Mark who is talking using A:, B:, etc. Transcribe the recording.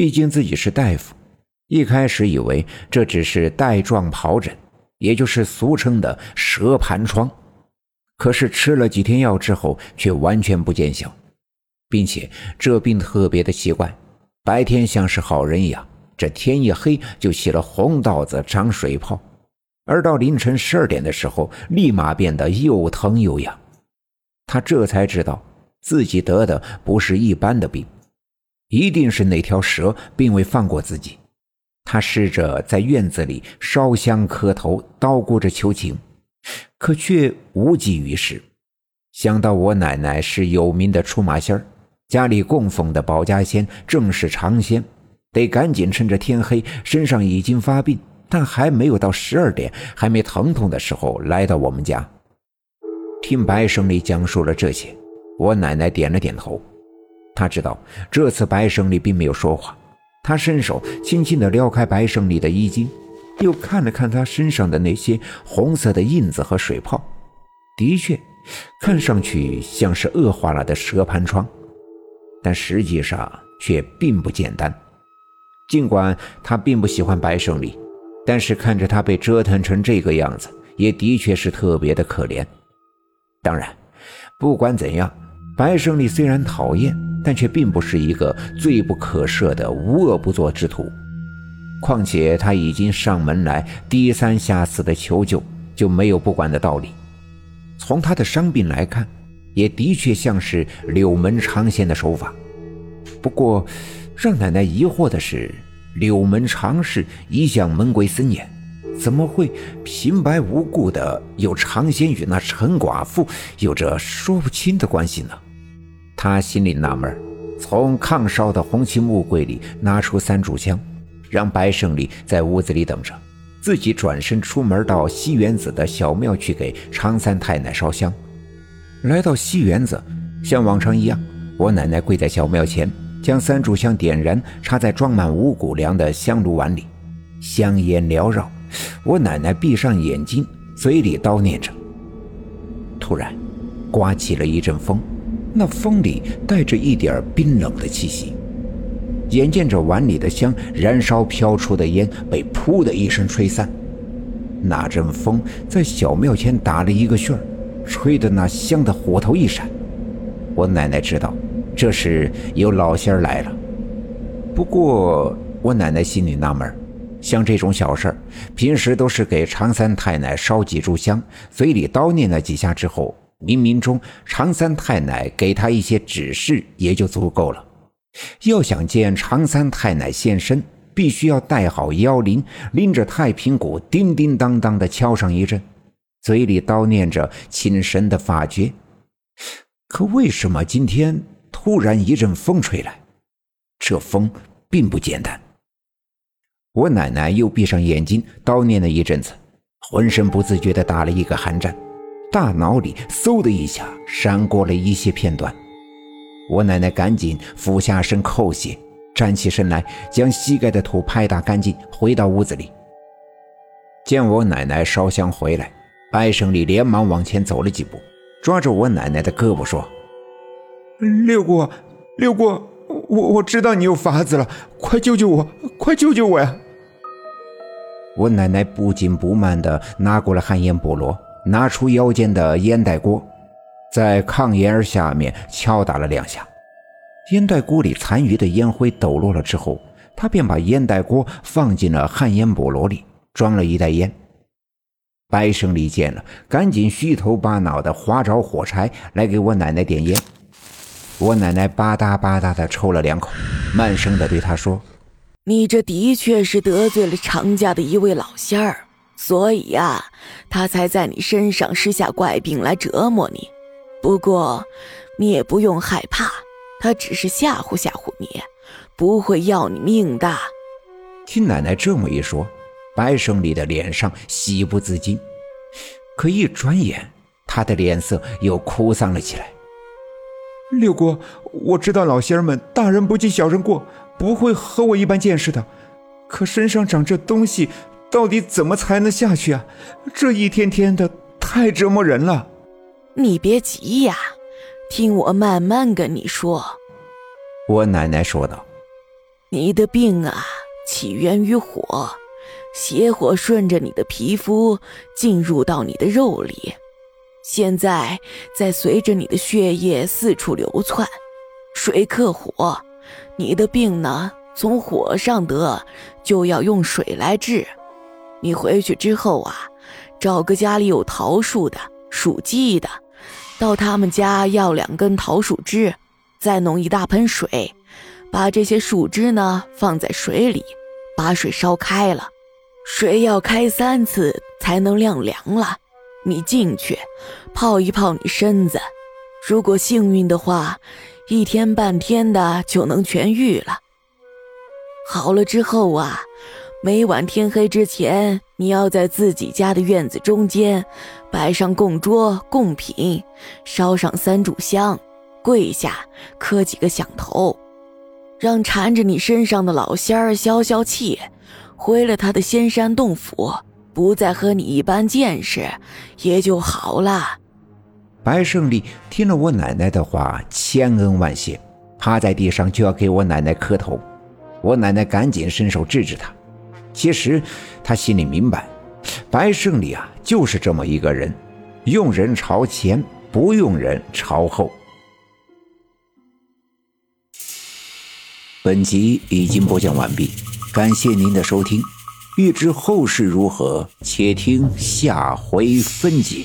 A: 毕竟自己是大夫，一开始以为这只是带状疱疹，也就是俗称的蛇盘疮。可是吃了几天药之后，却完全不见效，并且这病特别的奇怪，白天像是好人一样，这天一黑就起了红道子、长水泡，而到凌晨十二点的时候，立马变得又疼又痒。他这才知道自己得的不是一般的病。一定是那条蛇并未放过自己。他试着在院子里烧香磕头，叨咕着求情，可却无济于事。想到我奶奶是有名的出马仙儿，家里供奉的保家仙正是长仙，得赶紧趁着天黑，身上已经发病，但还没有到十二点，还没疼痛的时候，来到我们家，听白胜利讲述了这些，我奶奶点了点头。他知道这次白胜利并没有说谎，他伸手轻轻地撩开白胜利的衣襟，又看了看他身上的那些红色的印子和水泡，的确，看上去像是恶化了的蛇盘疮，但实际上却并不简单。尽管他并不喜欢白胜利，但是看着他被折腾成这个样子，也的确是特别的可怜。当然，不管怎样，白胜利虽然讨厌。但却并不是一个罪不可赦的无恶不作之徒。况且他已经上门来低三下四的求救，就没有不管的道理。从他的伤病来看，也的确像是柳门长仙的手法。不过，让奶奶疑惑的是，柳门长氏一向门规森严，怎么会平白无故的有长仙与那陈寡妇有着说不清的关系呢？他心里纳闷，从炕烧的红漆木柜里拿出三炷香，让白胜利在屋子里等着，自己转身出门到西园子的小庙去给常三太奶烧香。来到西园子，像往常一样，我奶奶跪在小庙前，将三炷香点燃，插在装满五谷粮的香炉碗里，香烟缭绕。我奶奶闭上眼睛，嘴里叨念着。突然，刮起了一阵风。那风里带着一点冰冷的气息，眼见着碗里的香燃烧，飘出的烟被“噗”的一声吹散。那阵风在小庙前打了一个旋儿，吹得那香的火头一闪。我奶奶知道，这是有老仙儿来了。不过我奶奶心里纳闷像这种小事儿，平时都是给常三太奶烧几炷香，嘴里叨念了几下之后。冥冥中，常三太奶给他一些指示也就足够了。要想见常三太奶现身，必须要带好妖铃，拎着太平鼓，叮叮当当的敲上一阵，嘴里叨念着请神的法诀。可为什么今天突然一阵风吹来？这风并不简单。我奶奶又闭上眼睛叨念了一阵子，浑身不自觉地打了一个寒战。大脑里嗖的一下闪过了一些片段，我奶奶赶紧俯下身叩谢，站起身来将膝盖的土拍打干净，回到屋子里。见我奶奶烧香回来，白胜利连忙往前走了几步，抓着我奶奶的胳膊说：“
B: 六姑，六姑，我我知道你有法子了，快救救我，快救救我呀！”
A: 我奶奶不紧不慢地拿过了旱烟菠萝。拿出腰间的烟袋锅，在炕沿儿下面敲打了两下，烟袋锅里残余的烟灰抖落了之后，他便把烟袋锅放进了旱烟菠萝里，装了一袋烟。白胜利见了，赶紧虚头巴脑的划着火柴来给我奶奶点烟。我奶奶吧嗒吧嗒的抽了两口，慢声的对他说：“
C: 你这的确是得罪了常家的一位老仙儿。”所以呀，他才在你身上施下怪病来折磨你。不过，你也不用害怕，他只是吓唬吓唬你，不会要你命的。
A: 听奶奶这么一说，白胜利的脸上喜不自禁，可一转眼，他的脸色又哭丧了起来。
B: 六姑，我知道老仙儿们大人不计小人过，不会和我一般见识的。可身上长这东西。到底怎么才能下去啊？这一天天的太折磨人了。
C: 你别急呀，听我慢慢跟你说。
A: 我奶奶说道。
C: 你的病啊，起源于火，邪火顺着你的皮肤进入到你的肉里，现在在随着你的血液四处流窜。水克火，你的病呢，从火上得，就要用水来治。你回去之后啊，找个家里有桃树的、属鸡的，到他们家要两根桃树枝，再弄一大盆水。把这些树枝呢放在水里，把水烧开了，水要开三次才能晾凉了。你进去泡一泡你身子，如果幸运的话，一天半天的就能痊愈了。好了之后啊，每晚天黑之前，你要在自己家的院子中间摆上供桌供品，烧上三炷香，跪下磕几个响头。让缠着你身上的老仙儿消消气，回了他的仙山洞府，不再和你一般见识，也就好了。
A: 白胜利听了我奶奶的话，千恩万谢，趴在地上就要给我奶奶磕头。我奶奶赶紧伸手制止他。其实他心里明白，白胜利啊，就是这么一个人，用人朝前，不用人朝后。本集已经播讲完毕，感谢您的收听。欲知后事如何，且听下回分解。